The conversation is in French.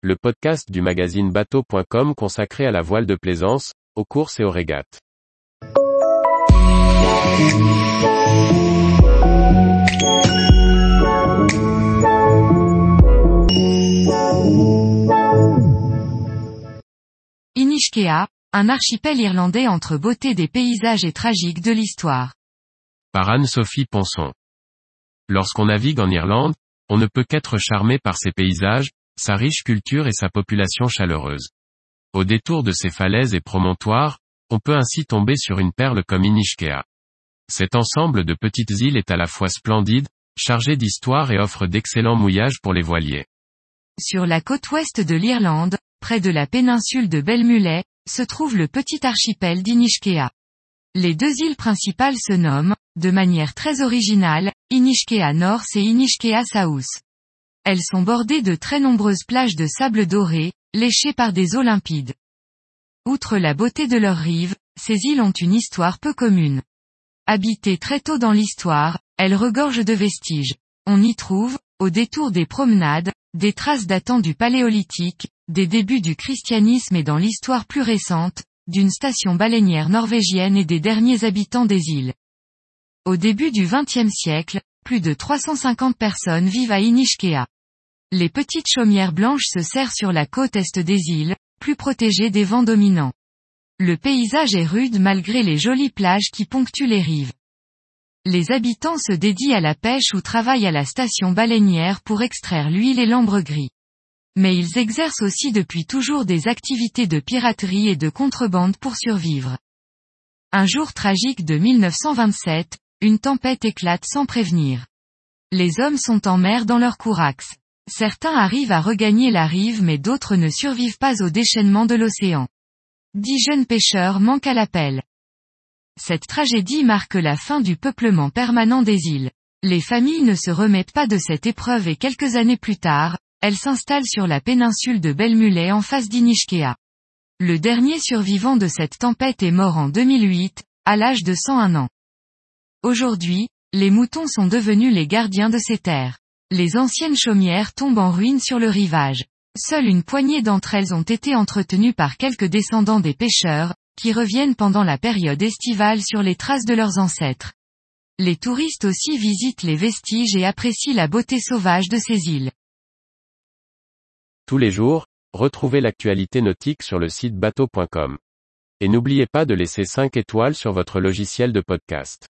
le podcast du magazine bateau.com consacré à la voile de plaisance, aux courses et aux régates. Inishkea, un archipel irlandais entre beauté des paysages et tragique de l'histoire. Par Anne-Sophie Ponson. Lorsqu'on navigue en Irlande, on ne peut qu'être charmé par ses paysages, sa riche culture et sa population chaleureuse. Au détour de ces falaises et promontoires, on peut ainsi tomber sur une perle comme Inishkea. Cet ensemble de petites îles est à la fois splendide, chargé d'histoire et offre d'excellents mouillages pour les voiliers. Sur la côte ouest de l'Irlande, près de la péninsule de Belmullet, se trouve le petit archipel d'Inishkea. Les deux îles principales se nomment, de manière très originale, Inishkea North et Inishkea South. Elles sont bordées de très nombreuses plages de sable doré, léchées par des eaux limpides. Outre la beauté de leurs rives, ces îles ont une histoire peu commune. Habitées très tôt dans l'histoire, elles regorgent de vestiges. On y trouve, au détour des promenades, des traces datant du paléolithique, des débuts du christianisme et dans l'histoire plus récente, d'une station baleinière norvégienne et des derniers habitants des îles. Au début du XXe siècle, plus de 350 personnes vivent à Inishkea. Les petites chaumières blanches se serrent sur la côte est des îles, plus protégées des vents dominants. Le paysage est rude malgré les jolies plages qui ponctuent les rives. Les habitants se dédient à la pêche ou travaillent à la station baleinière pour extraire l'huile et l'ambre gris. Mais ils exercent aussi depuis toujours des activités de piraterie et de contrebande pour survivre. Un jour tragique de 1927, une tempête éclate sans prévenir. Les hommes sont en mer dans leur courax. Certains arrivent à regagner la rive mais d'autres ne survivent pas au déchaînement de l'océan. Dix jeunes pêcheurs manquent à l'appel. Cette tragédie marque la fin du peuplement permanent des îles. Les familles ne se remettent pas de cette épreuve et quelques années plus tard, elles s'installent sur la péninsule de Belmullet en face d'Inishkea. Le dernier survivant de cette tempête est mort en 2008, à l'âge de 101 ans. Aujourd'hui, les moutons sont devenus les gardiens de ces terres. Les anciennes chaumières tombent en ruine sur le rivage. Seule une poignée d'entre elles ont été entretenues par quelques descendants des pêcheurs, qui reviennent pendant la période estivale sur les traces de leurs ancêtres. Les touristes aussi visitent les vestiges et apprécient la beauté sauvage de ces îles. Tous les jours, retrouvez l'actualité nautique sur le site bateau.com. Et n'oubliez pas de laisser 5 étoiles sur votre logiciel de podcast.